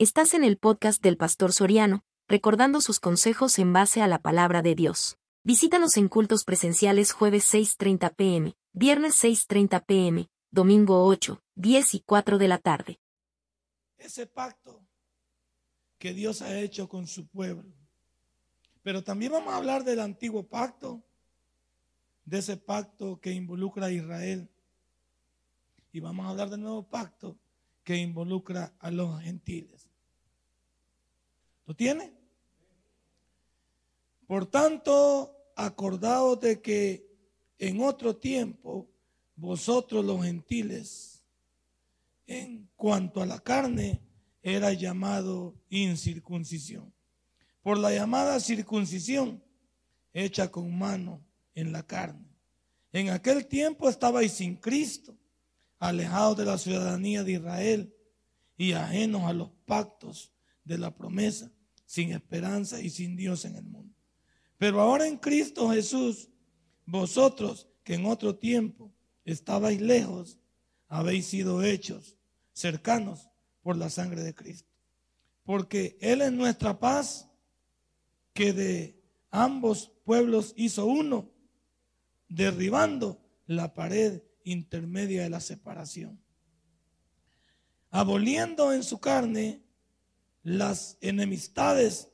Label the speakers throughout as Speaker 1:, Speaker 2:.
Speaker 1: Estás en el podcast del Pastor Soriano, recordando sus consejos en base a la palabra de Dios. Visítanos en cultos presenciales jueves 6.30 pm, viernes 6.30 pm, domingo 8, 10 y 4 de la tarde.
Speaker 2: Ese pacto que Dios ha hecho con su pueblo. Pero también vamos a hablar del antiguo pacto, de ese pacto que involucra a Israel. Y vamos a hablar del nuevo pacto que involucra a los gentiles. ¿Lo tiene? Por tanto, acordaos de que en otro tiempo vosotros los gentiles, en cuanto a la carne, era llamado incircuncisión. Por la llamada circuncisión hecha con mano en la carne. En aquel tiempo estabais sin Cristo, alejados de la ciudadanía de Israel y ajenos a los pactos de la promesa sin esperanza y sin Dios en el mundo. Pero ahora en Cristo Jesús, vosotros que en otro tiempo estabais lejos, habéis sido hechos cercanos por la sangre de Cristo. Porque Él es nuestra paz, que de ambos pueblos hizo uno, derribando la pared intermedia de la separación, aboliendo en su carne las enemistades,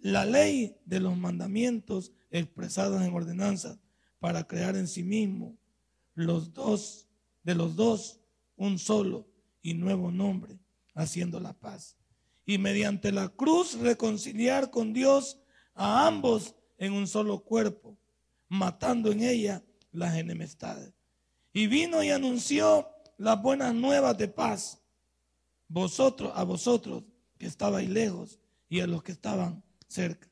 Speaker 2: la ley de los mandamientos expresados en ordenanzas para crear en sí mismo los dos, de los dos, un solo y nuevo nombre, haciendo la paz. Y mediante la cruz reconciliar con Dios a ambos en un solo cuerpo, matando en ella las enemistades. Y vino y anunció las buenas nuevas de paz vosotros, a vosotros que estabais lejos y a los que estaban cerca.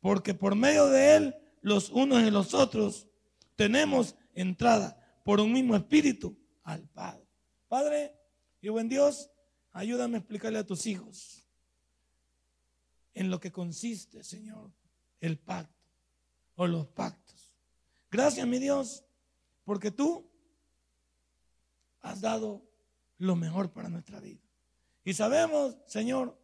Speaker 2: Porque por medio de él, los unos y los otros, tenemos entrada por un mismo espíritu al Padre. Padre y buen Dios, ayúdame a explicarle a tus hijos en lo que consiste, Señor, el pacto o los pactos. Gracias, mi Dios, porque tú has dado lo mejor para nuestra vida. Y sabemos, Señor,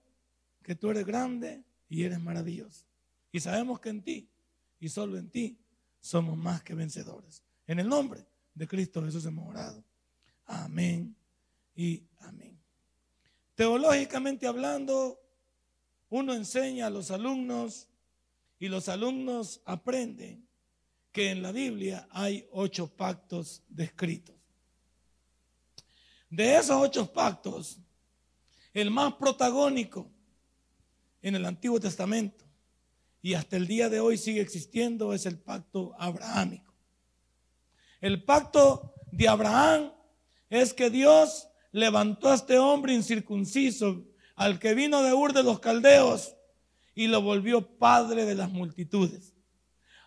Speaker 2: que tú eres grande y eres maravilloso. Y sabemos que en ti y solo en ti somos más que vencedores. En el nombre de Cristo Jesús hemos orado. Amén y amén. Teológicamente hablando, uno enseña a los alumnos y los alumnos aprenden que en la Biblia hay ocho pactos descritos. De esos ocho pactos, el más protagónico en el Antiguo Testamento y hasta el día de hoy sigue existiendo es el pacto abrahámico. El pacto de Abraham es que Dios levantó a este hombre incircunciso, al que vino de Ur de los Caldeos, y lo volvió padre de las multitudes.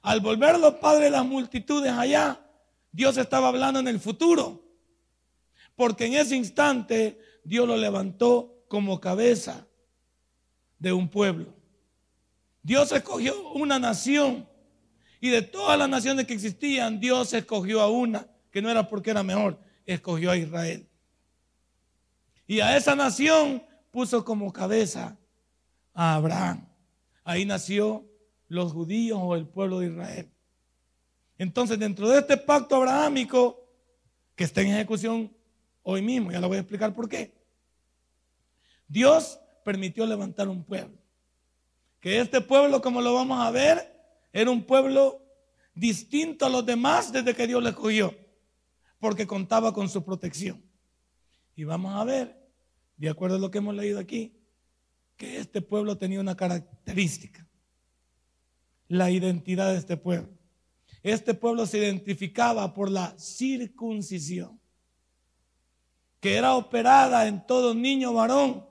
Speaker 2: Al volverlo padre de las multitudes allá, Dios estaba hablando en el futuro, porque en ese instante Dios lo levantó como cabeza de un pueblo. Dios escogió una nación y de todas las naciones que existían, Dios escogió a una, que no era porque era mejor, escogió a Israel. Y a esa nación puso como cabeza a Abraham. Ahí nació los judíos o el pueblo de Israel. Entonces, dentro de este pacto abrahámico, que está en ejecución hoy mismo, ya lo voy a explicar por qué, Dios permitió levantar un pueblo. Que este pueblo, como lo vamos a ver, era un pueblo distinto a los demás desde que Dios le escogió, porque contaba con su protección. Y vamos a ver, de acuerdo a lo que hemos leído aquí, que este pueblo tenía una característica, la identidad de este pueblo. Este pueblo se identificaba por la circuncisión, que era operada en todo niño varón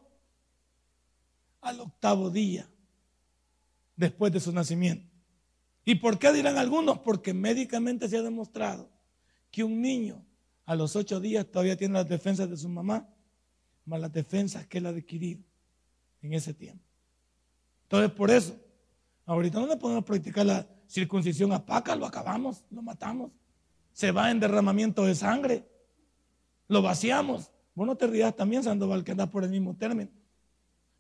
Speaker 2: al octavo día después de su nacimiento. ¿Y por qué dirán algunos? Porque médicamente se ha demostrado que un niño a los ocho días todavía tiene las defensas de su mamá, más las defensas que él ha adquirido en ese tiempo. Entonces, por eso, ahorita no le podemos practicar la circuncisión a Paca, lo acabamos, lo matamos. Se va en derramamiento de sangre, lo vaciamos. Vos no te rías también, Sandoval, que anda por el mismo término.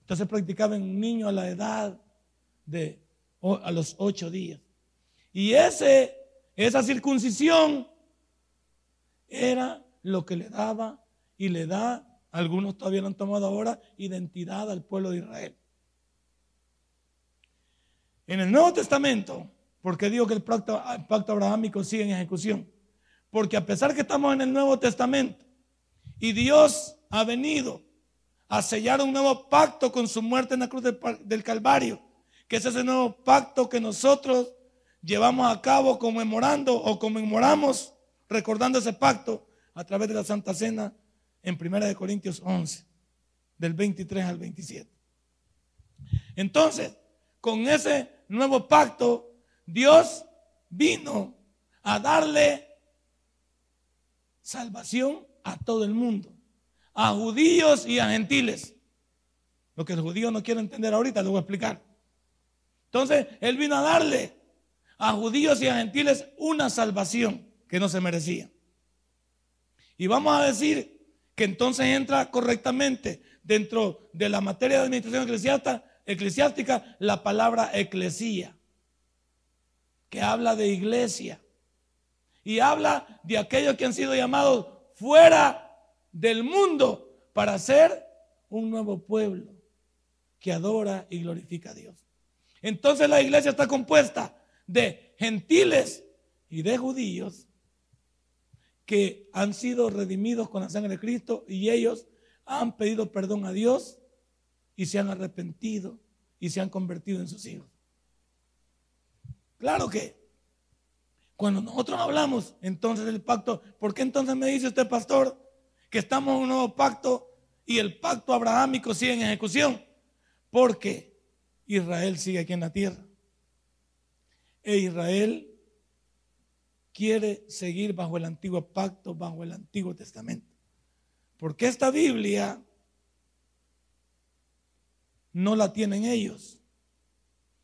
Speaker 2: Entonces practicaba en un niño a la edad de a los ocho días. Y ese, esa circuncisión era lo que le daba y le da, algunos todavía lo han tomado ahora, identidad al pueblo de Israel. En el Nuevo Testamento, porque digo que el pacto, el pacto abrahámico sigue en ejecución, porque a pesar que estamos en el Nuevo Testamento y Dios ha venido a sellar un nuevo pacto con su muerte en la cruz del, Calvario, que es ese nuevo pacto que nosotros llevamos a cabo conmemorando o conmemoramos recordando ese pacto a través de la Santa Cena en 1 Corintios 11, del 23 al 27. Entonces, con ese nuevo pacto, Dios vino a darle salvación a todo el mundo, a judíos y a gentiles. Lo que el judío no quiere entender ahorita, lo voy a explicar. Entonces, Él vino a darle a judíos y a gentiles una salvación que no se merecía. Y vamos a decir que entonces entra correctamente dentro de la materia de administración eclesiástica, la palabra eclesía, que habla de iglesia y habla de aquellos que han sido llamados fuera del mundo para ser un nuevo pueblo que adora y glorifica a Dios. Entonces la iglesia está compuesta de gentiles y de judíos que han sido redimidos con la sangre de Cristo y ellos han pedido perdón a Dios y se han arrepentido y se han convertido en sus hijos. Claro que cuando nosotros hablamos entonces del pacto, ¿por qué entonces me dice usted, pastor, que estamos en un nuevo pacto y el pacto abrahámico sigue en ejecución? Porque Israel sigue aquí en la tierra. E Israel quiere seguir bajo el antiguo pacto, bajo el antiguo testamento. Porque esta Biblia no la tienen ellos.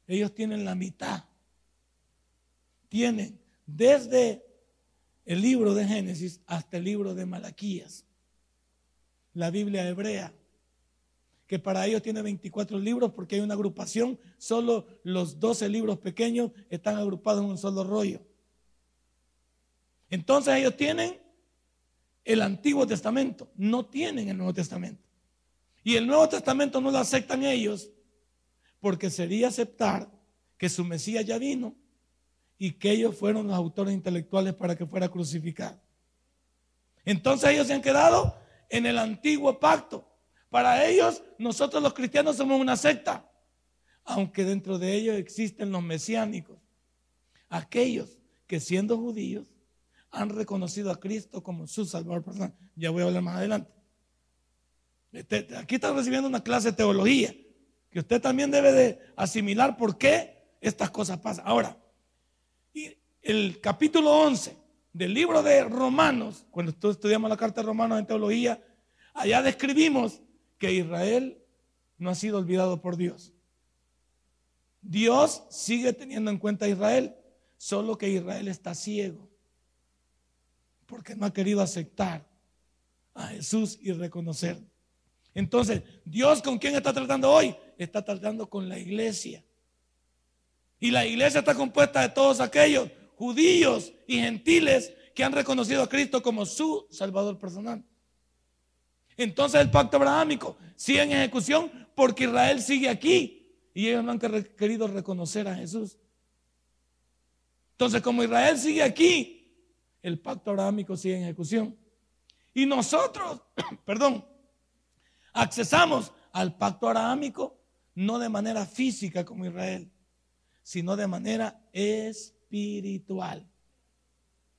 Speaker 2: Ellos tienen la mitad. Tienen desde el libro de Génesis hasta el libro de Malaquías. La Biblia hebrea, que para ellos tiene 24 libros porque hay una agrupación, solo los 12 libros pequeños están agrupados en un solo rollo. Entonces ellos tienen el Antiguo Testamento, no tienen el Nuevo Testamento. Y el Nuevo Testamento no lo aceptan ellos porque sería aceptar que su Mesías ya vino y que ellos fueron los autores intelectuales para que fuera crucificado. Entonces ellos se han quedado en el antiguo pacto. Para ellos, nosotros los cristianos somos una secta, aunque dentro de ellos existen los mesiánicos, aquellos que siendo judíos han reconocido a Cristo como su Salvador personal. Ya voy a hablar más adelante. Este, aquí está recibiendo una clase de teología que usted también debe de asimilar por qué estas cosas pasan. Ahora, el capítulo 11 del libro de Romanos, cuando estudiamos la carta de Romanos en teología, allá describimos que Israel no ha sido olvidado por Dios. Dios sigue teniendo en cuenta a Israel, solo que Israel está ciego porque no ha querido aceptar a Jesús y reconocer. Entonces, Dios con quién está tratando hoy? Está tratando con la iglesia. Y la iglesia está compuesta de todos aquellos judíos y gentiles que han reconocido a Cristo como su Salvador personal. Entonces el pacto abrahámico sigue en ejecución porque Israel sigue aquí y ellos no han querido reconocer a Jesús. Entonces como Israel sigue aquí, el pacto abrahámico sigue en ejecución. Y nosotros, perdón, accesamos al pacto abrahámico no de manera física como Israel, sino de manera espiritual.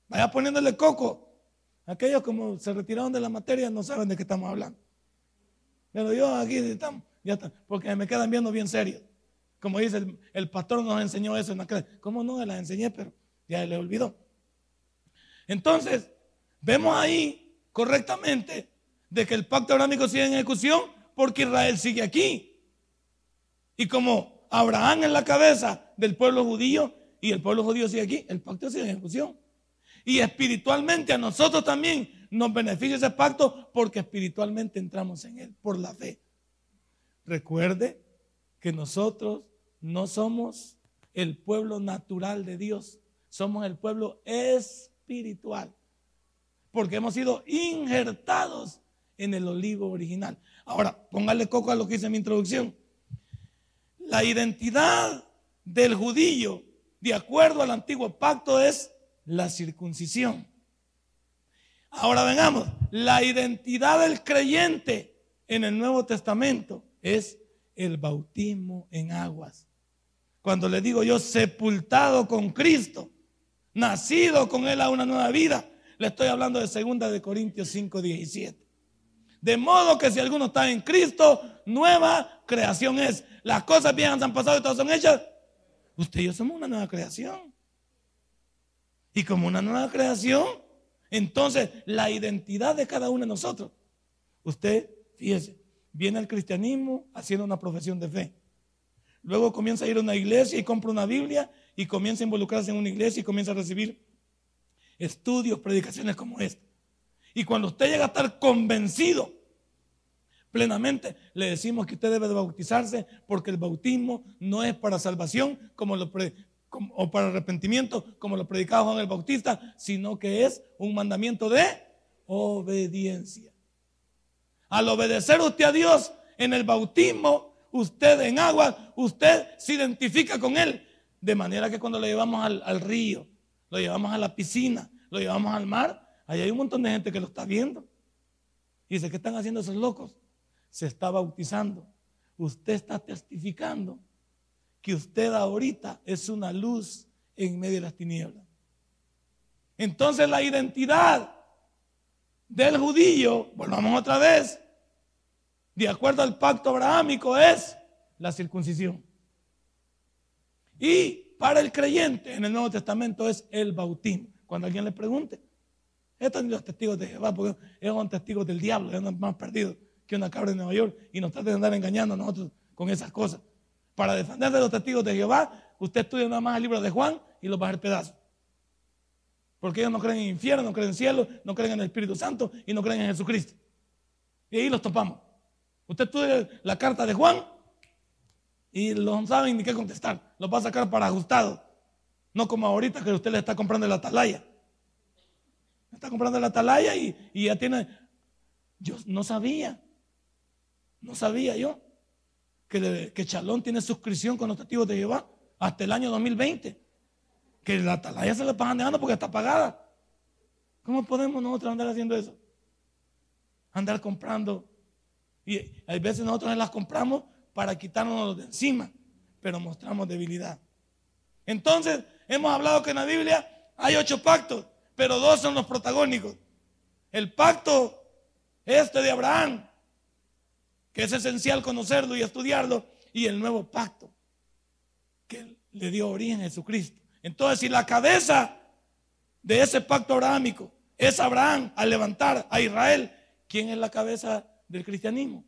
Speaker 2: Vaya poniéndole coco. Aquellos como se retiraron de la materia no saben de qué estamos hablando. Pero yo aquí estamos, ya está, porque me quedan viendo bien serios. Como dice el, pastor nos enseñó eso en la clase. ¿Cómo no? Las enseñé, pero ya le olvidó. Entonces, vemos ahí correctamente de que el pacto abrahámico sigue en ejecución porque Israel sigue aquí. Y como Abraham es la cabeza del pueblo judío y el pueblo judío sigue aquí, el pacto sigue en ejecución. Y espiritualmente a nosotros también nos beneficia ese pacto porque espiritualmente entramos en él por la fe. Recuerde que nosotros no somos el pueblo natural de Dios, somos el pueblo espiritual, porque hemos sido injertados en el olivo original. Ahora, póngale coco a lo que hice en mi introducción. La identidad del judío, de acuerdo al antiguo pacto, es la circuncisión. Ahora vengamos, la identidad del creyente en el Nuevo Testamento es el bautismo en aguas. Cuando le digo yo sepultado con Cristo, nacido con Él a una nueva vida, le estoy hablando de 2 de Corintios 5, 17. De modo que si alguno está en Cristo, nueva creación es. Las cosas viejas han pasado y todas son hechas. Usted y yo somos una nueva creación. Y como una nueva creación, entonces la identidad de cada uno de nosotros. Usted, fíjese, viene al cristianismo haciendo una profesión de fe. Luego comienza a ir a una iglesia y compra una Biblia y comienza a involucrarse en una iglesia y comienza a recibir estudios, predicaciones como esta. Y cuando usted llega a estar convencido plenamente, le decimos que usted debe de bautizarse porque el bautismo no es para salvación como lo o para arrepentimiento como lo predicaba Juan el Bautista, sino que es un mandamiento de obediencia. Al obedecer usted a Dios en el bautismo, usted en agua, usted se identifica con Él. De manera que cuando lo llevamos al, al río, lo llevamos a la piscina, lo llevamos al mar, ahí hay un montón de gente que lo está viendo. Y dice, ¿qué están haciendo esos locos? Se está bautizando. Usted está testificando que usted ahorita es una luz en medio de las tinieblas. Entonces la identidad del judío, volvamos otra vez, de acuerdo al pacto abrahámico, es la circuncisión. Y para el creyente en el Nuevo Testamento es el bautismo. Cuando alguien le pregunte, estos son los testigos de Jehová, porque ellos son testigos del diablo, ellos son más perdidos una cabra de Nueva York y nos tratan de andar engañando a nosotros con esas cosas. Para defender de los testigos de Jehová, usted estudia nada más el libro de Juan y lo va a hacer pedazos. Porque ellos no creen en infierno, no creen en cielo, no creen en el Espíritu Santo y no creen en Jesucristo. Y ahí los topamos. Usted estudia la carta de Juan y no saben ni qué contestar. Lo va a sacar para ajustado. No como ahorita que usted le está comprando la atalaya. Está comprando la atalaya y, y ya tiene. Yo no sabía. No sabía yo que, Chalón tiene suscripción con los testigos de Jehová hasta el año 2020. Que la atalaya se le pagan dejando porque está pagada. ¿Cómo podemos nosotros andar haciendo eso? Andar comprando. Y hay veces nosotros las compramos para quitarnos de encima, pero mostramos debilidad. Entonces, hemos hablado que en la Biblia hay ocho pactos, pero dos son los protagónicos. El pacto este de Abraham, que es esencial conocerlo y estudiarlo, y el nuevo pacto, que le dio origen a Jesucristo. Entonces, si la cabeza de ese pacto abrahámico es Abraham al levantar a Israel, ¿quién es la cabeza del cristianismo?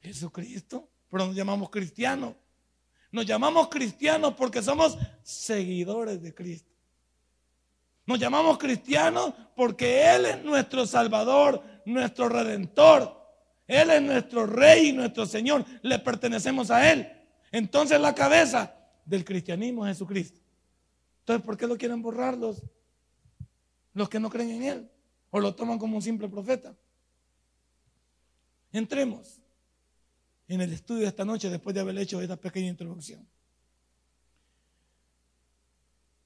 Speaker 2: Jesucristo, pero nos llamamos cristianos. Nos llamamos cristianos porque somos seguidores de Cristo. Nos llamamos cristianos porque Él es nuestro Salvador, nuestro Redentor. Él es nuestro Rey y nuestro Señor. Le pertenecemos a Él. Entonces la cabeza del cristianismo es Jesucristo. Entonces, ¿por qué lo quieren borrar los, los que no creen en Él? O lo toman como un simple profeta. Entremos en el estudio de esta noche después de haber hecho esta pequeña introducción.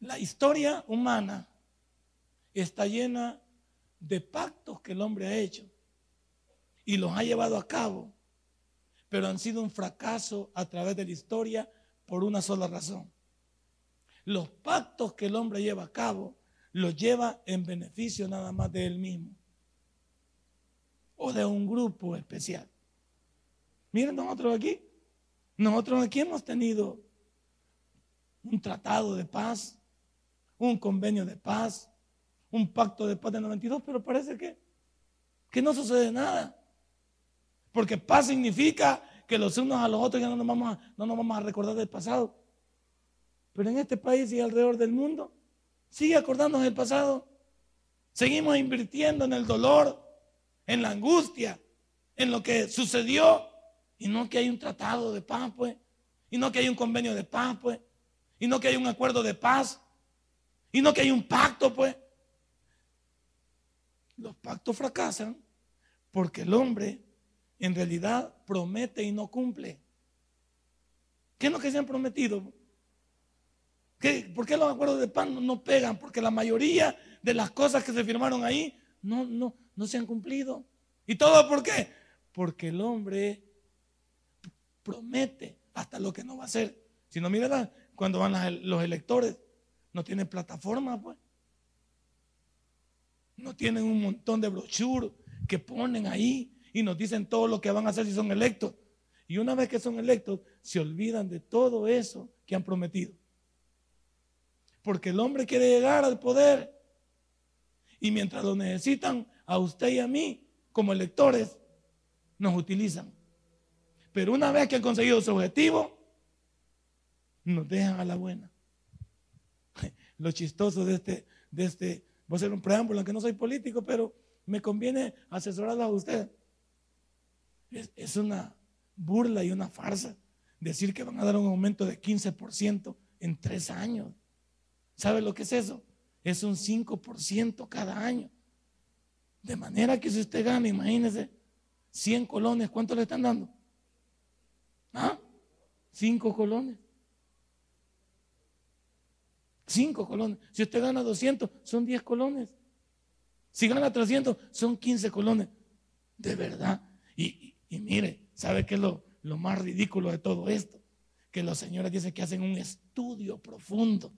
Speaker 2: La historia humana está llena de pactos que el hombre ha hecho y los ha llevado a cabo, pero han sido un fracaso a través de la historia por una sola razón. Los pactos que el hombre lleva a cabo los lleva en beneficio nada más de él mismo o de un grupo especial. Miren nosotros aquí, nosotros aquí hemos tenido un tratado de paz, un convenio de paz, un pacto de paz de 92, pero parece que, que no sucede nada. Porque paz significa que los unos a los otros ya no nos, vamos a, no nos vamos a recordar del pasado. Pero en este país y alrededor del mundo, sigue acordándonos del pasado. Seguimos invirtiendo en el dolor, en la angustia, en lo que sucedió Y no que hay un tratado de paz, pues. Y no que hay un convenio de paz, pues. Y no que hay un acuerdo de paz. Y no que hay un pacto, pues. Los pactos fracasan porque el hombre en realidad promete y no cumple. ¿Qué es lo que se han prometido? ¿Por qué los acuerdos de paz no, pegan? Porque la mayoría de las cosas que se firmaron ahí no, no, no se han cumplido. ¿Y todo por qué? Porque el hombre promete hasta lo que no va a hacer. Si no, mira cuando van los electores, no tienen plataforma, pues. No tienen un montón de brochures que ponen ahí y nos dicen todo lo que van a hacer si son electos. Y una vez que son electos, se olvidan de todo eso que han prometido. Porque el hombre quiere llegar al poder. Y mientras lo necesitan a usted y a mí como electores, nos utilizan. Pero una vez que han conseguido su objetivo, nos dejan a la buena. Lo chistoso de este, de este, voy a hacer un preámbulo, aunque no soy político, pero me conviene asesorarlo a usted. Es, es una burla y una farsa decir que van a dar un aumento de 15% en tres años. ¿Sabe lo que es eso? Es un 5% cada año. De manera que si usted gana, imagínese, 100 colones, ¿cuánto le están dando? ¿Ah? 5 colones. 5 colones. Si usted gana 200, son 10 colones. Si gana 300, son 15 colones. De verdad. Y, mire, ¿sabe qué es lo, más ridículo de todo esto? Que los señores dicen que hacen un estudio profundo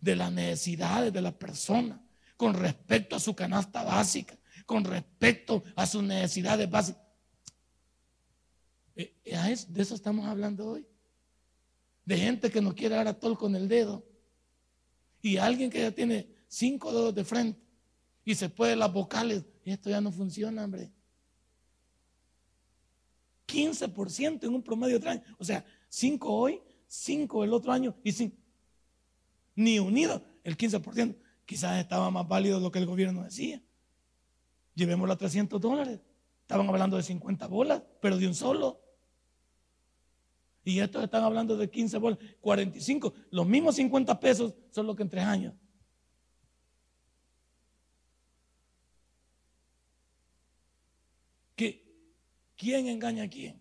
Speaker 2: de las necesidades de la persona con respecto a su canasta básica, con respecto a sus necesidades básicas. Eh, eh, de eso estamos hablando hoy. De gente que no quiere dar a tol con el dedo. Y alguien que ya tiene cinco dedos de frente y se puede las vocales. Esto ya no funciona, hombre. 15% en un promedio de año. O sea, 5 hoy, 5 el otro año y 5 ni unido el 15%. Quizás estaba más válido lo que el gobierno decía. Llevémoslo a 300 dólares. Estaban hablando de 50 bolas, pero de un solo. Y estos están hablando de 15 bolas, 45. Los mismos 50 pesos son los que en tres años. ¿Quién engaña a quién?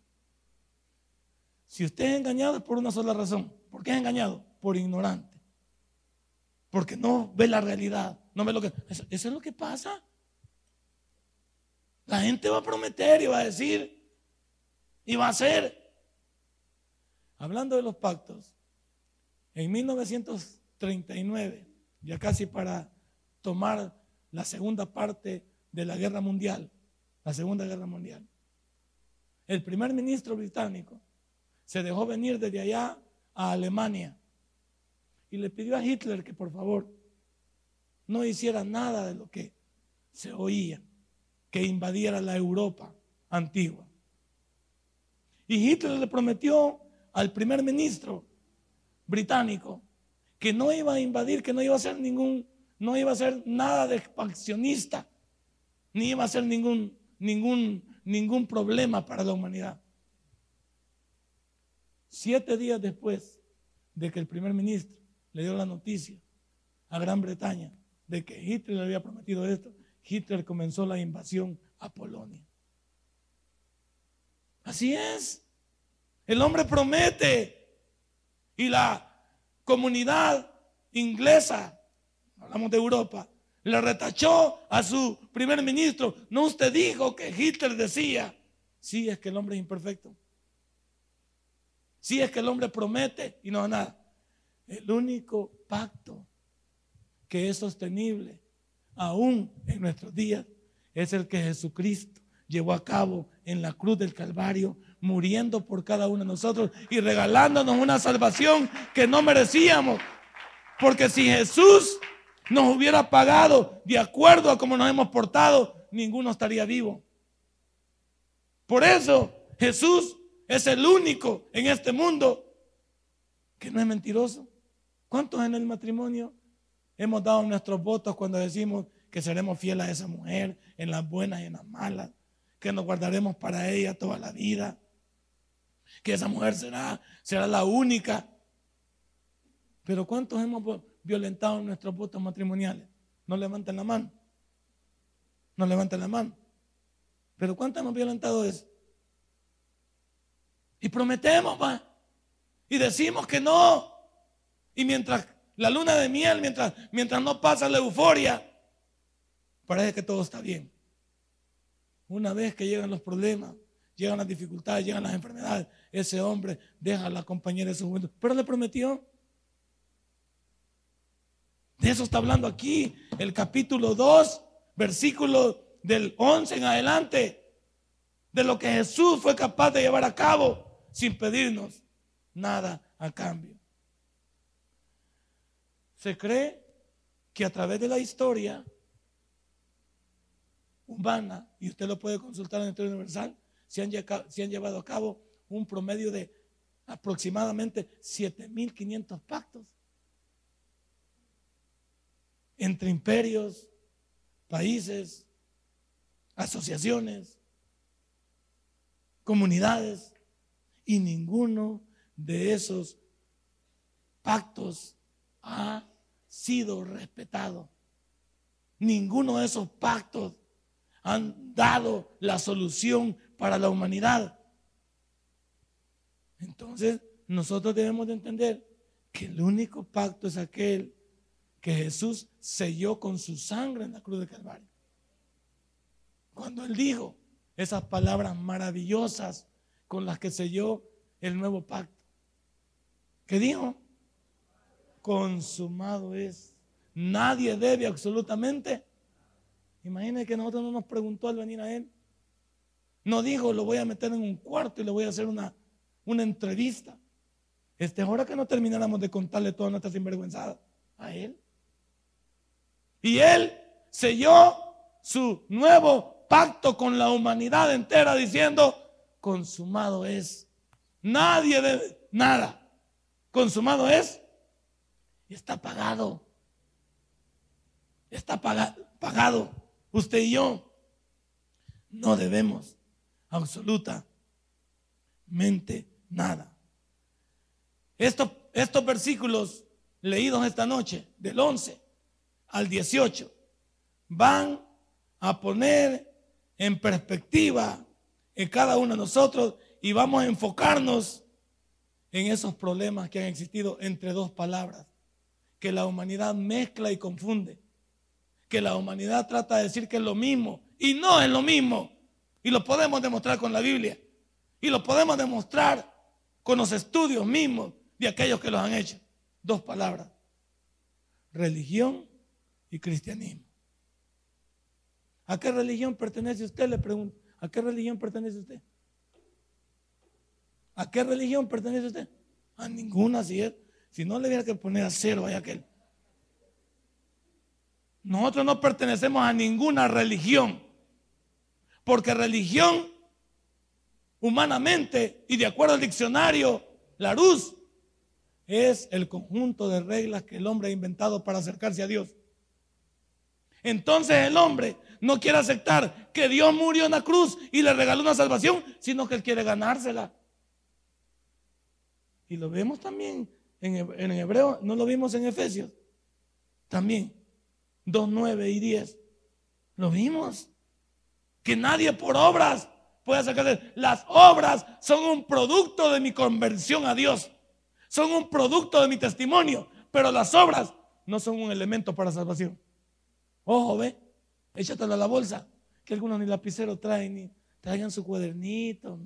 Speaker 2: Si usted es engañado es por una sola razón. ¿Por qué es engañado? Por ignorante porque no ve la realidad, no ve lo que... Eso, es lo que pasa. La gente va a prometer y va a decir y va a hacer. Hablando de los pactos, en 1939, ya casi para tomar la segunda parte de la guerra mundial, la segunda guerra mundial, el primer ministro británico se dejó venir desde allá a Alemania y le pidió a Hitler que por favor no hiciera nada de lo que se oía, que invadiera la Europa antigua. Y Hitler le prometió al primer ministro británico que no iba a invadir, que no iba a hacer ningún, no iba a hacer nada de expansionista, ni iba a hacer ningún, ningún, ningún problema para la humanidad. Siete días después de que el primer ministro le dio la noticia a Gran Bretaña de que Hitler le había prometido esto, Hitler comenzó la invasión a Polonia. Así es. El hombre promete y la comunidad inglesa, hablamos de Europa, le retachó a su primer ministro. No usted dijo que Hitler decía, sí es que el hombre es imperfecto. Sí es que el hombre promete y no nada. El único pacto que es sostenible aún en nuestros días es el que Jesucristo llevó a cabo en la cruz del Calvario, muriendo por cada uno de nosotros y regalándonos una salvación que no merecíamos. Porque si Jesús nos hubiera pagado de acuerdo a cómo nos hemos portado, ninguno estaría vivo. Por eso Jesús es el único en este mundo que no es mentiroso. ¿Cuántos en el matrimonio hemos dado nuestros votos cuando decimos que seremos fieles a esa mujer en las buenas y en las malas? Que nos guardaremos para ella toda la vida. que esa mujer será, será la única. Pero ¿cuántos hemos violentado nuestros votos matrimoniales? No levanten la mano. No levanten la mano. Pero ¿cuántos hemos violentado eso? Y prometemos, va. Y decimos que no. Y mientras la luna de miel, mientras, mientras no pasa la euforia, parece que todo está bien. Una vez que llegan los problemas, llegan las dificultades, llegan las enfermedades, ese hombre deja a la compañera de su juventud. Pero le prometió. De eso está hablando aquí el capítulo 2, versículo del 11 en adelante. De lo que Jesús fue capaz de llevar a cabo sin pedirnos nada a cambio. Se cree que a través de la historia humana, y usted lo puede consultar en el Historia Universal, se han, se han llevado a cabo un promedio de aproximadamente 7.500 pactos entre imperios, países, asociaciones, comunidades, y ninguno de esos pactos ha sido respetado. Ninguno de esos pactos han dado la solución para la humanidad. Entonces, nosotros debemos de entender que el único pacto es aquel que Jesús selló con su sangre en la cruz de Calvario. Cuando Él dijo esas palabras maravillosas con las que selló el nuevo pacto. ¿Qué dijo? Consumado es. Nadie debe absolutamente. Imagínense que nosotros no nos preguntó al venir a Él. No dijo, lo voy a meter en un cuarto y le voy a hacer una, una entrevista. Este es hora que no termináramos de contarle toda nuestra sinvergüenzada a Él. Y Él selló su nuevo pacto con la humanidad entera diciendo, consumado es. Nadie debe nada. Consumado es y está pagado. Está pagado. Usted y yo no debemos absolutamente nada. Estos, estos versículos leídos esta noche, del 11 al 18, van a poner en perspectiva en cada uno de nosotros y vamos a enfocarnos en esos problemas que han existido entre dos palabras, que la humanidad mezcla y confunde, que la humanidad trata de decir que es lo mismo y no es lo mismo. Y lo podemos demostrar con la Biblia. Y lo podemos demostrar con los estudios mismos de aquellos que los han hecho. Dos palabras. Religión y cristianismo. ¿A qué religión pertenece usted? Le pregunto. ¿A qué religión pertenece usted? ¿A qué religión pertenece usted? A ninguna, si es. Si no, le hubiera que poner a cero a aquel. Nosotros no pertenecemos a ninguna religión. Porque religión, humanamente y de acuerdo al diccionario, la luz, es el conjunto de reglas que el hombre ha inventado para acercarse a Dios. Entonces el hombre no quiere aceptar que Dios murió en la cruz y le regaló una salvación, sino que él quiere ganársela. Y lo vemos también en, hebreo, no lo vimos en Efesios. También, 2, 9 y 10. Lo vimos. Que nadie por obras puede sacar. Las obras son un producto de mi conversión a Dios. Son un producto de mi testimonio. Pero las obras no son un elemento para salvación. Ojo, ve. Échatelo a la bolsa. Que algunos ni lapicero traen, ni traigan su cuadernito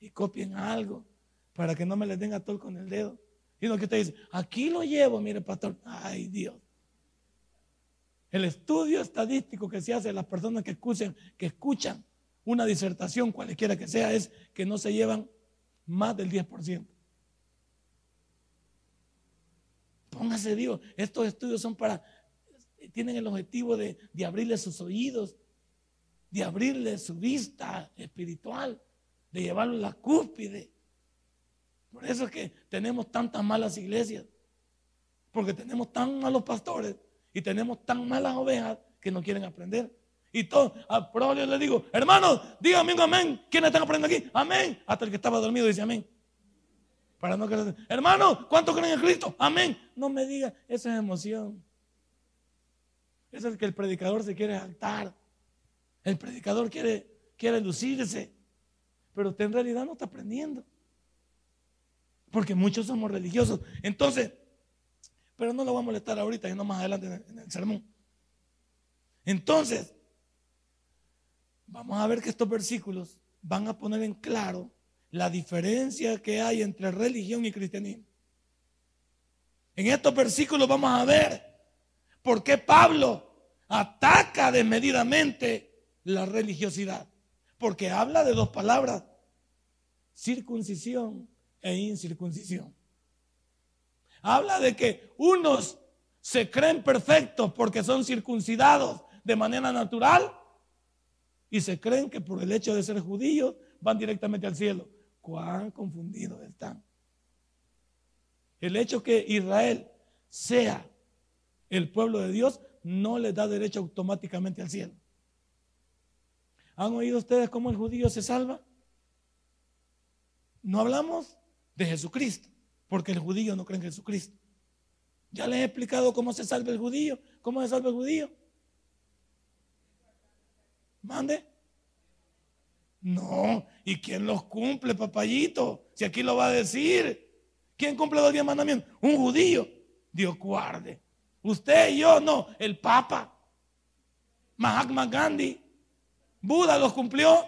Speaker 2: y copien algo para que no me les den a todo con el dedo. Y lo que usted dice, aquí lo llevo, mire, pastor. Ay, Dios. El estudio estadístico que se hace de las personas que escuchan, que escuchan una disertación, cualquiera que sea, es que no se llevan más del 10%. Póngase Dios, estos estudios son para, tienen el objetivo de, abrirle sus oídos, de abrirle su vista espiritual, de llevarlo a la cúspide por eso es que tenemos tantas malas iglesias. Porque tenemos tan malos pastores y tenemos tan malas ovejas que no quieren aprender. Y todo, a le digo, hermanos, díganme un amén. ¿Quiénes están aprendiendo aquí? Amén. Hasta el que estaba dormido dice amén. Para no creer. Hermano, ¿cuánto creen en Cristo? Amén. No me diga, eso es emoción. Es que el predicador se quiere saltar. El predicador quiere, quiere lucirse. Pero usted en realidad no está aprendiendo. Porque muchos somos religiosos. Entonces, pero no lo voy a molestar ahorita, sino más adelante en el sermón. Entonces, vamos a ver que estos versículos van a poner en claro la diferencia que hay entre religión y cristianismo. En estos versículos vamos a ver por qué Pablo ataca desmedidamente la religiosidad. Porque habla de dos palabras, circuncisión e incircuncisión. Habla de que unos se creen perfectos porque son circuncidados de manera natural y se creen que por el hecho de ser judíos van directamente al cielo. Cuán confundidos están. El hecho que Israel sea el pueblo de Dios no les da derecho automáticamente al cielo. ¿Han oído ustedes cómo el judío se salva? No hablamos de Jesucristo, porque el judío no cree en Jesucristo. Ya les he explicado cómo se salva el judío, cómo se salva el judío. Mande. No, ¿y quién los cumple, papayito? Si aquí lo va a decir. ¿Quién cumple los diez mandamientos? Un judío. Dios guarde. Usted y yo, no, el Papa. Mahatma Gandhi. Buda los cumplió.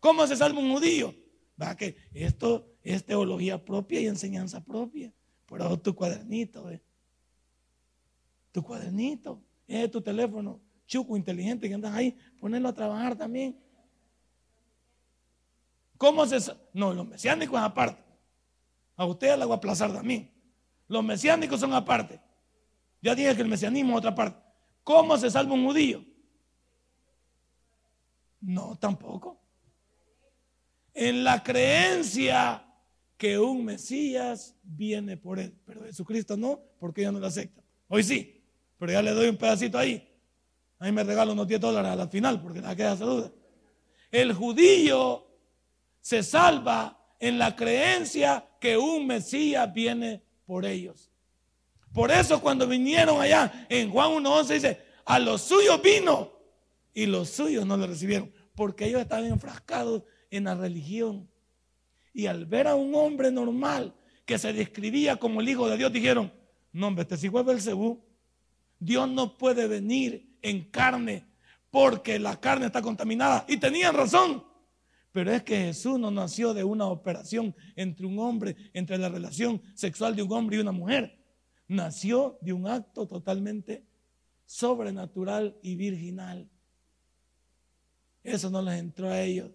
Speaker 2: ¿Cómo se salva un judío? Va que esto es teología propia y enseñanza propia. Pero tu cuadernito, ¿eh? Tu cuadernito, es tu teléfono chuco inteligente que andas ahí, ponerlo a trabajar también. ¿Cómo se.? No, los mesiánicos aparte. A ustedes la voy a aplazar también. Los mesiánicos son aparte. Ya dije que el mesianismo es otra parte. ¿Cómo se salva un judío? No, tampoco. En la creencia que un Mesías viene por él. Pero Jesucristo no, porque ella no lo acepta. Hoy sí, pero ya le doy un pedacito ahí. Ahí me regalo unos 10 dólares a la final porque la queda duda. El judío se salva en la creencia que un Mesías viene por ellos. Por eso cuando vinieron allá en Juan 1.11 dice, a los suyos vino y los suyos no le recibieron, porque ellos estaban enfrascados en la religión. Y al ver a un hombre normal que se describía como el Hijo de Dios, dijeron, no hombre, este hijo Belcebú. Dios no puede venir en carne porque la carne está contaminada. Y tenían razón. Pero es que Jesús no nació de una operación entre un hombre, entre la relación sexual de un hombre y una mujer. Nació de un acto totalmente sobrenatural y virginal. Eso no les entró a ellos.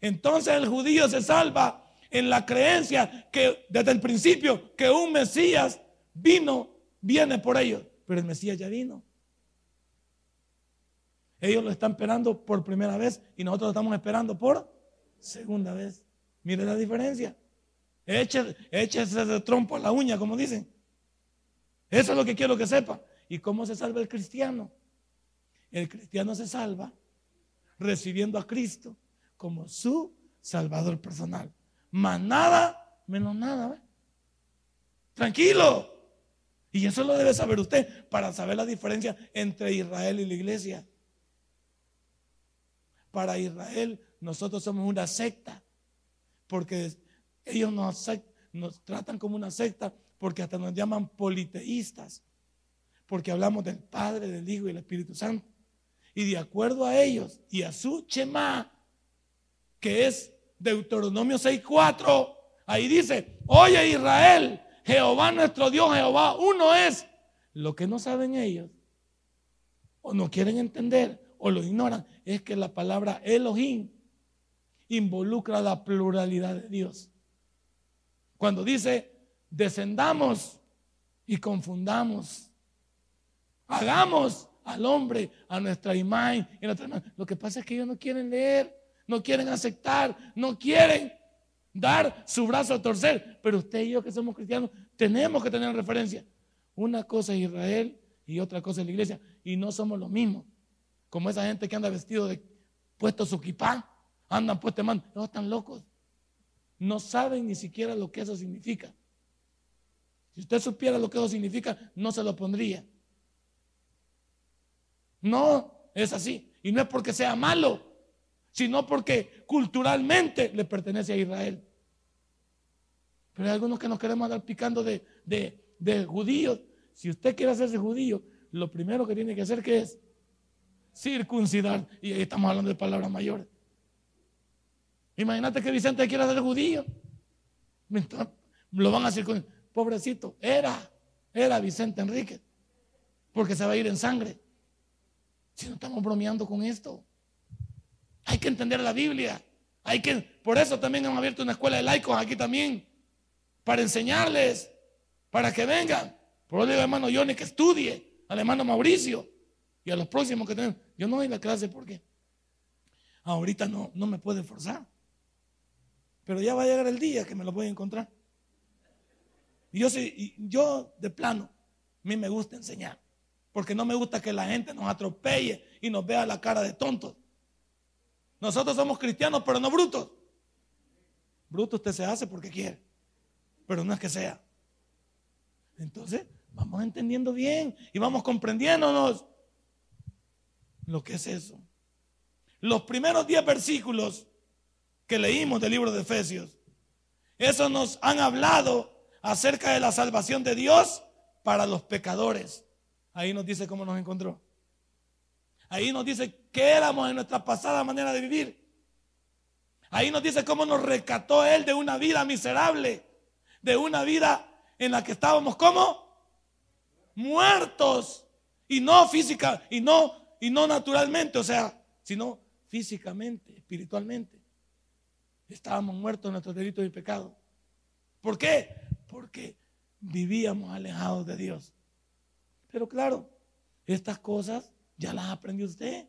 Speaker 2: Entonces el judío se salva en la creencia que desde el principio que un Mesías vino, viene por ellos. Pero el Mesías ya vino. Ellos lo están esperando por primera vez y nosotros lo estamos esperando por segunda vez. Mire la diferencia. Échese de trompo a la uña, como dicen. Eso es lo que quiero que sepa. ¿Y cómo se salva el cristiano? El cristiano se salva recibiendo a Cristo como su salvador personal. Más nada, menos nada. Tranquilo. Y eso lo debe saber usted para saber la diferencia entre Israel y la iglesia para Israel, nosotros somos una secta, porque ellos nos, nos tratan como una secta, porque hasta nos llaman politeístas, porque hablamos del Padre, del Hijo y del Espíritu Santo. Y de acuerdo a ellos y a su Chema, que es Deuteronomio 6:4, ahí dice, oye Israel, Jehová nuestro Dios, Jehová uno es. Lo que no saben ellos, o no quieren entender, o lo ignoran, es que la palabra Elohim involucra la pluralidad de Dios. Cuando dice, descendamos y confundamos, hagamos al hombre a nuestra imagen y nuestra Lo que pasa es que ellos no quieren leer, no quieren aceptar, no quieren dar su brazo a torcer. Pero usted y yo que somos cristianos tenemos que tener referencia. Una cosa es Israel y otra cosa es la iglesia. Y no somos los mismos. Como esa gente que anda vestido de puesto su kipá, andan puestos mano. No, están locos. no saben ni siquiera lo que eso significa. Si usted supiera lo que eso significa, no se lo pondría. No, es así. Y no es porque sea malo, sino porque culturalmente le pertenece a Israel. Pero hay algunos que nos queremos andar picando de, de judíos. Si usted quiere hacerse judío, lo primero que tiene que hacer que es circuncidar. Y ahí estamos hablando de palabras mayores. Imagínate que Vicente quiera ser judío. Lo van a con Pobrecito, era, era Vicente Enrique. Porque se va a ir en sangre. Si no estamos bromeando con esto. Hay que entender la Biblia. Hay que, por eso también hemos abierto una escuela de laicos aquí también. Para enseñarles. Para que vengan. Por eso digo hermano Johnny que estudie. Al hermano Mauricio. Y a los próximos que tenemos. Yo no doy la clase porque ahorita no, no me puede forzar. Pero ya va a llegar el día que me lo voy a encontrar. Y yo, yo de plano, a mí me gusta enseñar. Porque no me gusta que la gente nos atropelle y nos vea la cara de tontos. Nosotros somos cristianos, pero no brutos. Bruto usted se hace porque quiere. Pero no es que sea. Entonces, vamos entendiendo bien y vamos comprendiéndonos lo que es eso. Los primeros 10 versículos que leímos del libro de Efesios. Eso nos han hablado acerca de la salvación de Dios para los pecadores. Ahí nos dice cómo nos encontró. Ahí nos dice qué éramos en nuestra pasada manera de vivir. Ahí nos dice cómo nos rescató Él de una vida miserable, de una vida en la que estábamos como muertos y no física y no y no naturalmente, o sea, sino físicamente, espiritualmente. Estábamos muertos en nuestros delitos y pecados. ¿Por qué? Porque vivíamos alejados de Dios. Pero claro, estas cosas ya las aprendió usted,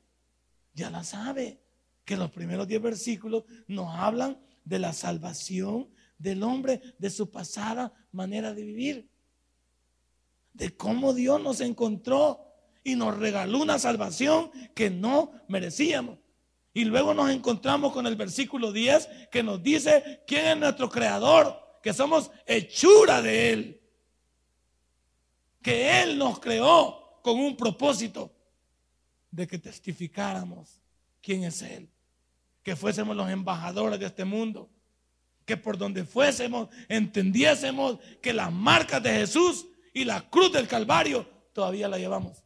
Speaker 2: ya las sabe. Que los primeros 10 versículos nos hablan de la salvación del hombre, de su pasada manera de vivir, de cómo Dios nos encontró y nos regaló una salvación que no merecíamos. Y luego nos encontramos con el versículo 10 que nos dice quién es nuestro creador, que somos hechura de Él. Que Él nos creó con un propósito de que testificáramos quién es Él. Que fuésemos los embajadores de este mundo. Que por donde fuésemos entendiésemos que las marcas de Jesús y la cruz del Calvario todavía la llevamos.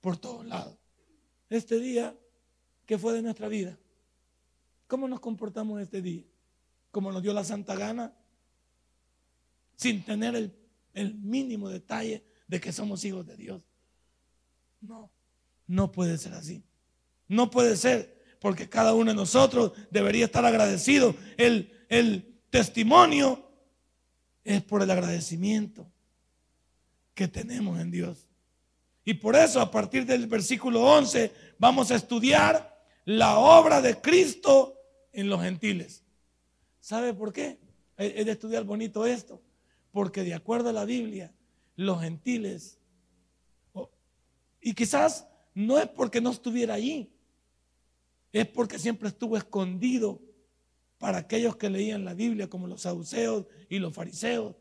Speaker 2: Por todos lados este día que fue de nuestra vida. ¿Cómo nos comportamos este día? ¿Cómo nos dio la santa gana? Sin tener el, el mínimo detalle de que somos hijos de Dios. No, no puede ser así. No puede ser, porque cada uno de nosotros debería estar agradecido. El, el testimonio es por el agradecimiento que tenemos en Dios. Y por eso a partir del versículo 11 vamos a estudiar la obra de Cristo en los gentiles. ¿Sabe por qué? Es de estudiar bonito esto. Porque de acuerdo a la Biblia, los gentiles, y quizás no es porque no estuviera allí, es porque siempre estuvo escondido para aquellos que leían la Biblia, como los saduceos y los fariseos,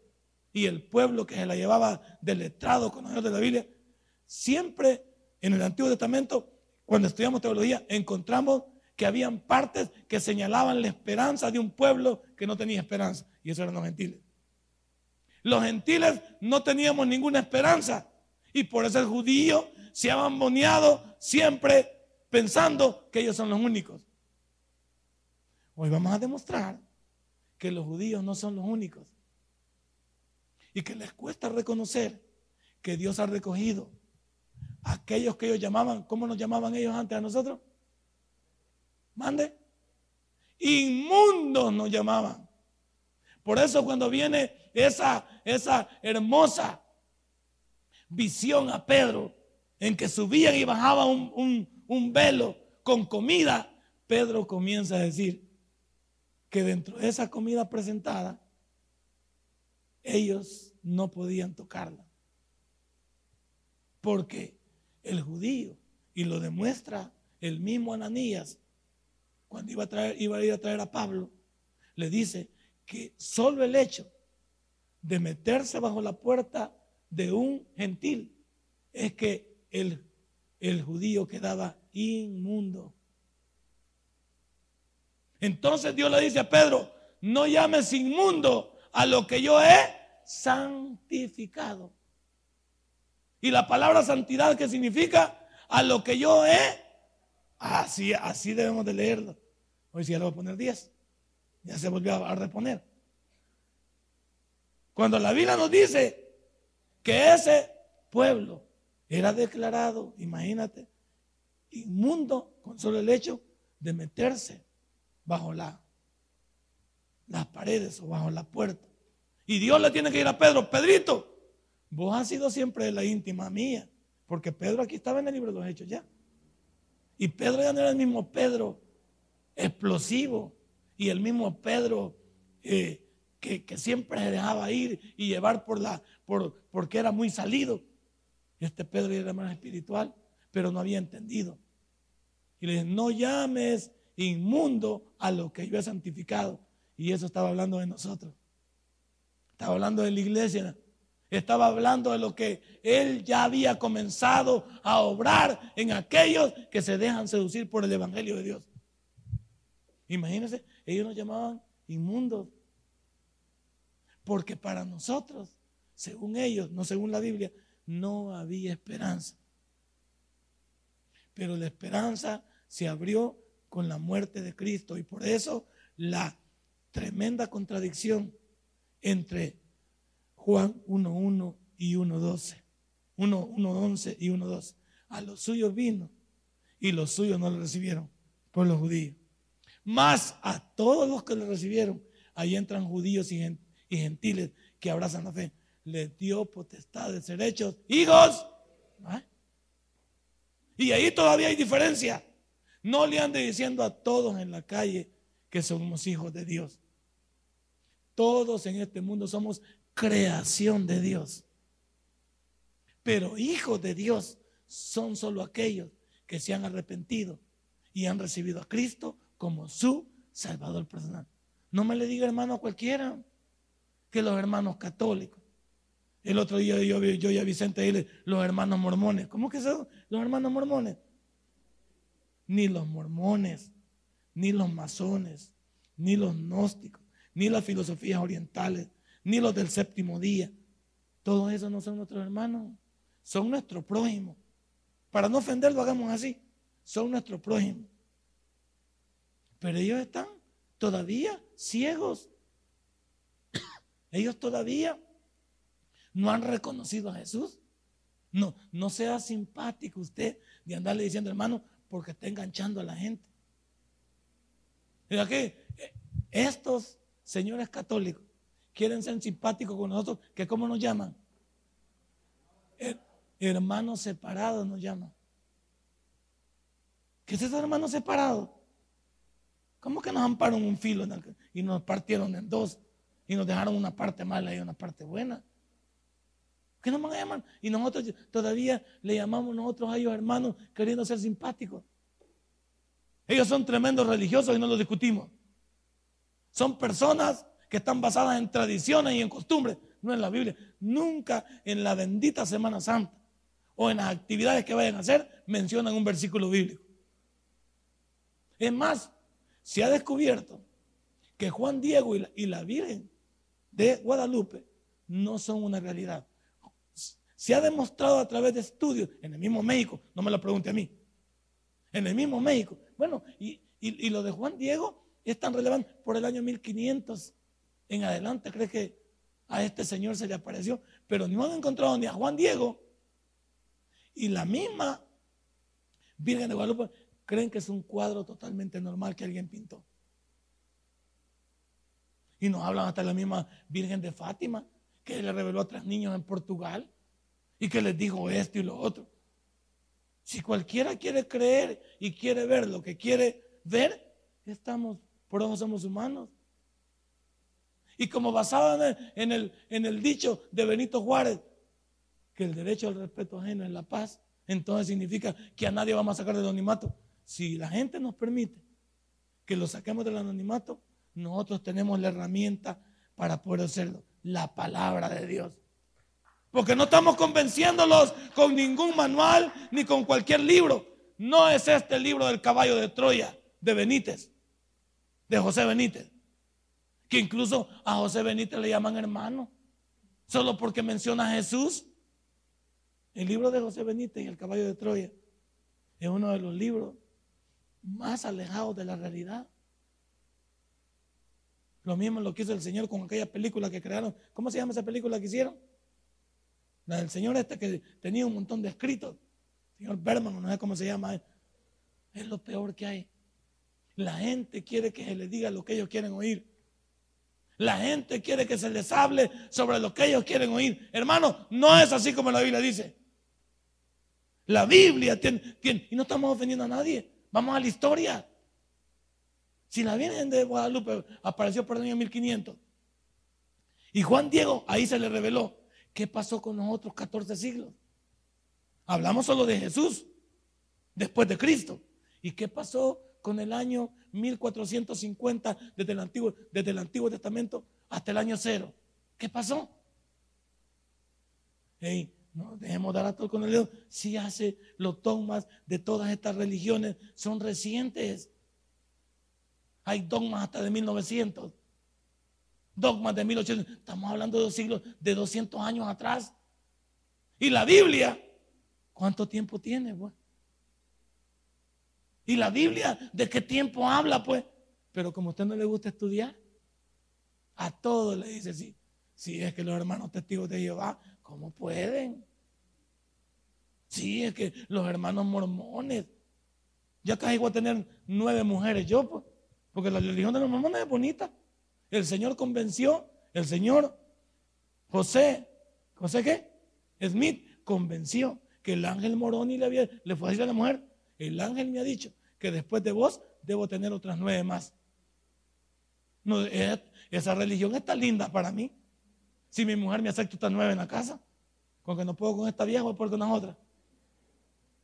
Speaker 2: y el pueblo que se la llevaba del letrado conocedor de la Biblia, Siempre en el Antiguo Testamento, cuando estudiamos teología, encontramos que habían partes que señalaban la esperanza de un pueblo que no tenía esperanza. Y eso eran los gentiles. Los gentiles no teníamos ninguna esperanza. Y por eso el judío se ha bamboneado siempre pensando que ellos son los únicos. Hoy vamos a demostrar que los judíos no son los únicos. Y que les cuesta reconocer que Dios ha recogido aquellos que ellos llamaban, ¿cómo nos llamaban ellos antes a nosotros? Mande. Inmundos nos llamaban. Por eso cuando viene esa, esa hermosa visión a Pedro, en que subían y bajaban un, un velo con comida, Pedro comienza a decir que dentro de esa comida presentada, ellos no podían tocarla. Porque el judío. Y lo demuestra el mismo Ananías cuando iba a, traer, iba a ir a traer a Pablo le dice que solo el hecho de meterse bajo la puerta de un gentil es que el, el judío quedaba inmundo. Entonces Dios le dice a Pedro, no llames inmundo a lo que yo he santificado. Y la palabra santidad, ¿qué significa? A lo que yo he. Así, así debemos de leerlo. Hoy sí ya le voy a poner 10. Ya se volvió a reponer. Cuando la Biblia nos dice que ese pueblo era declarado, imagínate, inmundo con solo el hecho de meterse bajo la, las paredes o bajo la puerta. Y Dios le tiene que ir a Pedro, Pedrito, vos has sido siempre la íntima mía, porque Pedro aquí estaba en el libro de los Hechos ya. Y Pedro ya no era el mismo Pedro explosivo y el mismo Pedro eh, que, siempre se dejaba ir y llevar por la, por, porque era muy salido. Este Pedro era más espiritual, pero no había entendido. Y le dice, no llames inmundo a lo que yo he santificado. Y eso estaba hablando de nosotros. Estaba hablando de la iglesia. Estaba hablando de lo que él ya había comenzado a obrar en aquellos que se dejan seducir por el Evangelio de Dios. Imagínense, ellos nos llamaban inmundos. Porque para nosotros, según ellos, no según la Biblia, no había esperanza. Pero la esperanza se abrió con la muerte de Cristo. Y por eso la tremenda contradicción entre Juan 1.1 y 1.12. 1.11 y 1.12. A los suyos vino y los suyos no lo recibieron por los judíos. Más a todos los que lo recibieron, ahí entran judíos y gentiles que abrazan la fe. Les dio potestad de ser hechos hijos. ¿Ah? Y ahí todavía hay diferencia. No le ande diciendo a todos en la calle que somos hijos de Dios. Todos en este mundo somos creación de Dios. Pero hijos de Dios son solo aquellos que se han arrepentido y han recibido a Cristo como su Salvador personal. No me le diga hermano a cualquiera que los hermanos católicos. El otro día yo, yo y a Vicente dile los hermanos mormones. ¿Cómo que son los hermanos mormones? ni los mormones, ni los masones, ni los gnósticos, ni las filosofías orientales, ni los del séptimo día. Todos esos no son nuestros hermanos, son nuestro prójimo. Para no ofenderlo, hagamos así. Son nuestro prójimo. Pero ellos están todavía ciegos. Ellos todavía no han reconocido a Jesús. No, no sea simpático usted de andarle diciendo, hermano, porque está enganchando a la gente. Mira que estos señores católicos quieren ser simpáticos con nosotros, que ¿cómo nos llaman? hermanos separados nos llaman. ¿Qué es eso, hermanos separados? ¿Cómo que nos amparon un filo y nos partieron en dos y nos dejaron una parte mala y una parte buena? ¿Qué nos van a llamar? Y nosotros todavía le llamamos nosotros a ellos hermanos queriendo ser simpáticos. Ellos son tremendos religiosos y no lo discutimos. Son personas que están basadas en tradiciones y en costumbres, no en la Biblia. Nunca en la bendita Semana Santa o en las actividades que vayan a hacer mencionan un versículo bíblico. Es más, se ha descubierto que Juan Diego y la, Virgen de Guadalupe no son una realidad. Se ha demostrado a través de estudios en el mismo México, no me lo pregunte a mí, en el mismo México. Bueno, y, lo de Juan Diego es tan relevante por el año 1500 en adelante. Cree que a este señor se le apareció, pero no han encontrado ni a Juan Diego. Y la misma Virgen de Guadalupe creen que es un cuadro totalmente normal que alguien pintó. Y nos hablan hasta la misma Virgen de Fátima, que le reveló a tres niños en Portugal y que les dijo esto y lo otro. Si cualquiera quiere creer y quiere ver lo que quiere ver, estamos, por eso somos humanos. Y como basado en el, dicho de Benito Juárez, que el derecho al respeto ajeno es la paz, entonces significa que a nadie vamos a sacar del anonimato. Si la gente nos permite que lo saquemos del anonimato, nosotros tenemos la herramienta para poder hacerlo, la palabra de Dios. Porque no estamos convenciéndolos con ningún manual ni con cualquier libro. No es este el libro del caballo de Troya, de Benítez, de José Benítez. Que incluso a José Benítez le llaman hermano, solo porque menciona a Jesús. El libro de José Benítez y el caballo de Troya es uno de los libros más alejados de la realidad. Lo mismo lo que hizo el Señor con aquella película que crearon. ¿Cómo se llama esa película que hicieron? La del Señor este que tenía un montón de escritos. Señor Berman, no sé cómo se llama. Es lo peor que hay. La gente quiere que se les diga lo que ellos quieren oír. La gente quiere que se les hable sobre lo que ellos quieren oír. Hermano, no es así como la Biblia dice. La Biblia tiene, tiene, y no estamos ofendiendo a nadie. Vamos a la historia. Si la Virgen de Guadalupe apareció por el año 1500 y Juan Diego ahí se le reveló, ¿qué pasó con los otros 14 siglos? Hablamos solo de Jesús, después de Cristo. ¿Y qué pasó con el año 1450 desde el Antiguo, desde el Antiguo Testamento hasta el año cero? ¿Qué pasó? Hey, no dejemos dar a todo con el dedo. Si hace los dogmas de todas estas religiones son recientes. Hay dogmas hasta de 1900. Dogmas de 1800. Estamos hablando de dos siglos, de 200 años atrás. Y la Biblia, ¿cuánto tiempo tiene, pues? Y la Biblia, ¿de qué tiempo habla, pues? Pero como a usted no le gusta estudiar, a todos le dice sí. Si es que los hermanos testigos de Jehová, ¿cómo pueden? Sí, es que los hermanos mormones, ya casi voy a tener nueve mujeres yo, pues, porque la religión de los mormones es bonita. El Señor convenció, el Señor José, ¿José qué? Smith convenció que el ángel Moroni le, había, le fue a decir a la mujer, el ángel me ha dicho que después de vos debo tener otras nueve más. No, esa religión está linda para mí. Si mi mujer me acepta estas nueve en la casa, con que no puedo con esta vieja, voy por unas otras.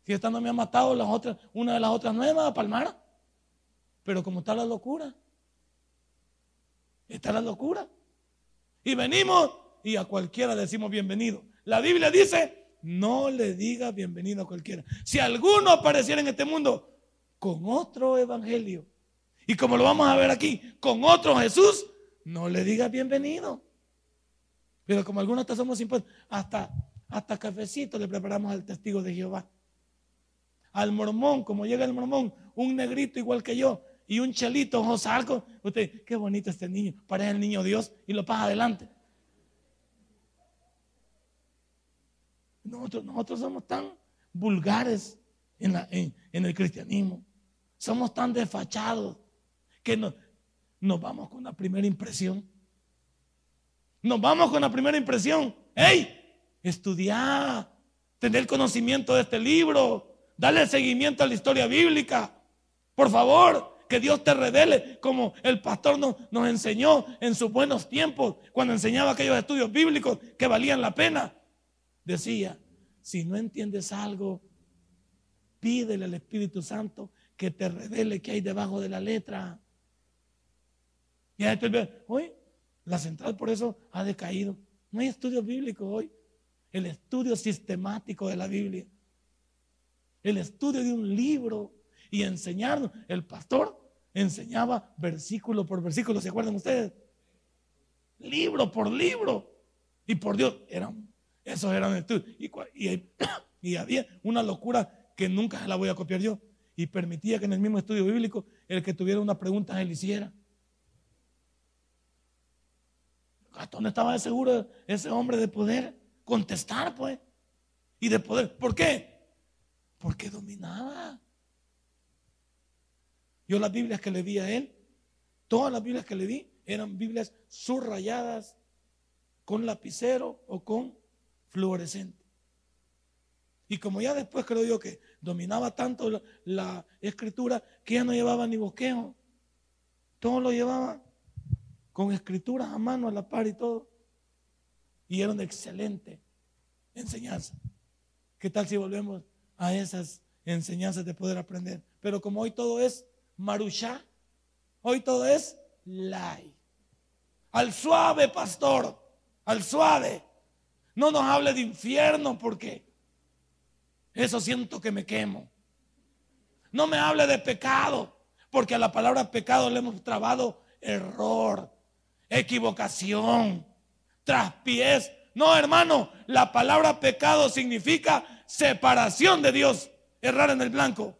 Speaker 2: Si esta no me ha matado, las otras, una de las otras va a palmar. Pero como está la locura, está la locura. Y venimos y a cualquiera decimos bienvenido. La Biblia dice, no le diga bienvenido a cualquiera. Si alguno apareciera en este mundo con otro evangelio, y como lo vamos a ver aquí, con otro Jesús, no le diga bienvenido. Pero como algunos hasta somos impuestos, hasta, hasta cafecito le preparamos al testigo de Jehová. Al mormón, como llega el mormón, un negrito igual que yo, y un chelito, Josalco. Usted, qué bonito este niño, parece el niño Dios y lo pasa adelante. Nosotros, nosotros somos tan vulgares en, en, el cristianismo. Somos tan desfachados que nos, nos vamos con la primera impresión. Nos vamos con la primera impresión. ¡Hey! Estudiar, tener conocimiento de este libro, darle seguimiento a la historia bíblica. Por favor, que Dios te revele como el pastor nos, enseñó en sus buenos tiempos, cuando enseñaba aquellos estudios bíblicos que valían la pena decía, si no entiendes algo, pídele al Espíritu Santo que te revele qué hay debajo de la letra. Y la central por eso ha decaído. No hay estudio bíblico hoy. El estudio sistemático de la Biblia. El estudio de un libro y enseñarnos. El pastor enseñaba versículo por versículo, ¿se acuerdan ustedes? Libro por libro. Y por Dios, eran esos eran estudios. Y, había una locura que nunca la voy a copiar yo. Y permitía que en el mismo estudio bíblico el que tuviera una pregunta se le hiciera. ¿Dónde estaba seguro ese hombre de poder contestar, pues? Y de poder. ¿Por qué? Porque dominaba. Yo las Biblias que le di a él, todas las Biblias que le di eran Biblias subrayadas con lapicero o con fluorescente. Y como ya después creo yo que dominaba tanto la, escritura que ya no llevaba ni bosquejo. Todo lo llevaba con escrituras a mano a la par y todo. Y era una excelente enseñanza. ¿Qué tal si volvemos a esas enseñanzas de poder aprender? Pero como hoy todo es maruchá, hoy todo es light. Al suave, pastor, al suave. No nos hable de infierno porque eso siento que me quemo. No me hable de pecado porque a la palabra pecado le hemos trabado error, equivocación, traspiés. No, hermano, la palabra pecado significa separación de Dios, errar en el blanco.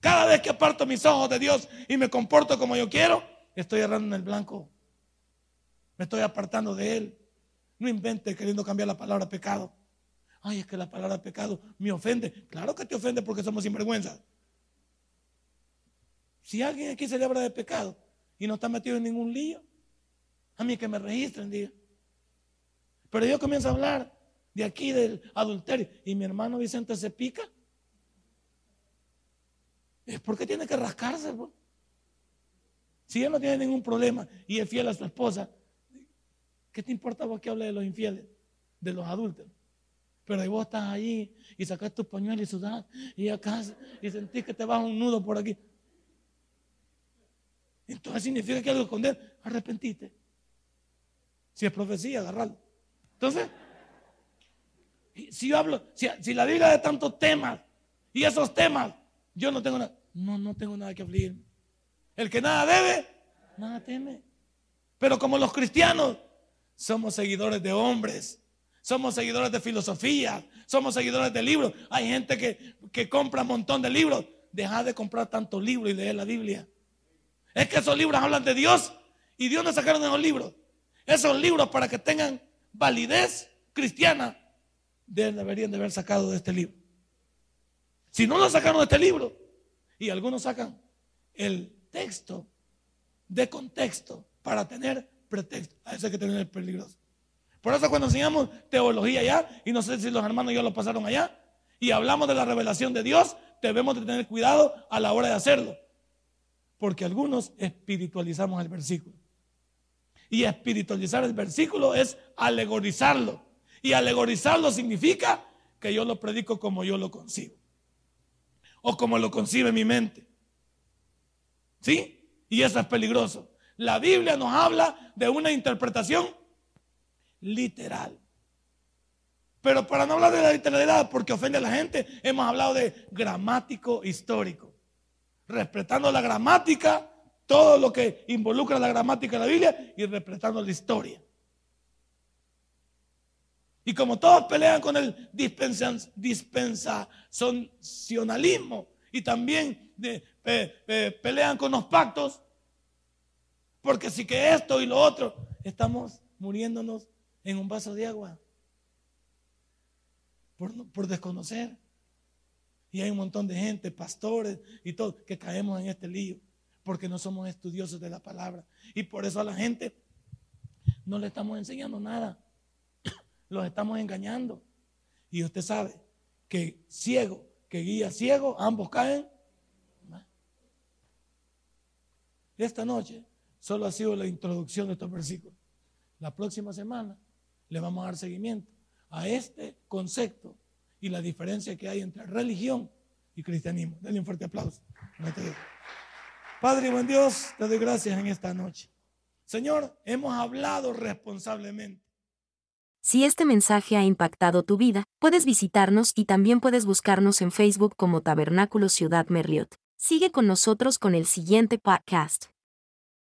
Speaker 2: Cada vez que aparto mis ojos de Dios y me comporto como yo quiero, estoy errando en el blanco. Me estoy apartando de Él. No invente queriendo cambiar la palabra pecado. Ay, es que la palabra pecado me ofende. Claro que te ofende porque somos sinvergüenzas. Si alguien aquí se habla de pecado y no está metido en ningún lío, a mí que me registren, diga. Pero yo comienzo a hablar de aquí del adulterio y mi hermano Vicente se pica. Es porque tiene que rascarse. Si él no tiene ningún problema y es fiel a su esposa, ¿qué te importa vos que hable de los infieles, de los adultos? Pero ahí vos estás allí y sacas tu pañuelo y sudás y acá y sentís que te baja un nudo por aquí. Entonces significa que algo esconder, arrepentite. Si es profecía, agarralo. Entonces, si yo hablo, si, si la Biblia de tantos temas y esos temas, yo no tengo nada, no, no tengo nada que afligir. El que nada debe, nada teme. Pero como los cristianos, somos seguidores de hombres, somos seguidores de filosofía, somos seguidores de libros. Hay gente que, que compra un montón de libros. Deja de comprar tantos libros y leer la Biblia. Es que esos libros hablan de Dios. ¿Y Dios no sacaron esos libros? Esos libros para que tengan validez cristiana deberían de haber sacado de este libro. Si no lo sacaron de este libro, y algunos sacan el texto de contexto para tener pretexto, a eso hay que tener peligroso. Por eso cuando enseñamos teología allá, y no sé si los hermanos ya lo pasaron allá, y hablamos de la revelación de Dios, debemos de tener cuidado a la hora de hacerlo. Porque algunos espiritualizamos el versículo. Y espiritualizar el versículo es alegorizarlo. Y alegorizarlo significa que yo lo predico como yo lo concibo. O como lo concibe mi mente. ¿Sí? Y eso es peligroso. La Biblia nos habla de una interpretación literal. Pero para no hablar de la literalidad, porque ofende a la gente, hemos hablado de gramático histórico. Respetando la gramática, todo lo que involucra la gramática de la Biblia y respetando la historia. Y como todos pelean con el dispensacionalismo y también pelean con los pactos, porque si que esto y lo otro, estamos muriéndonos en un vaso de agua por, desconocer. Y hay un montón de gente, pastores y todo, que caemos en este lío porque no somos estudiosos de la palabra. Y por eso a la gente no le estamos enseñando nada. Los estamos engañando. Y usted sabe que ciego, que guía ciego, ambos caen. Esta noche solo ha sido la introducción de estos versículos. La próxima semana le vamos a dar seguimiento a este concepto y la diferencia que hay entre religión y cristianismo. Denle un fuerte aplauso. Padre, buen Dios, te doy gracias en esta noche. Señor, hemos hablado responsablemente.
Speaker 1: Si este mensaje ha impactado tu vida, puedes visitarnos y también puedes buscarnos en Facebook como Tabernáculo Ciudad Merriot. Sigue con nosotros con el siguiente podcast.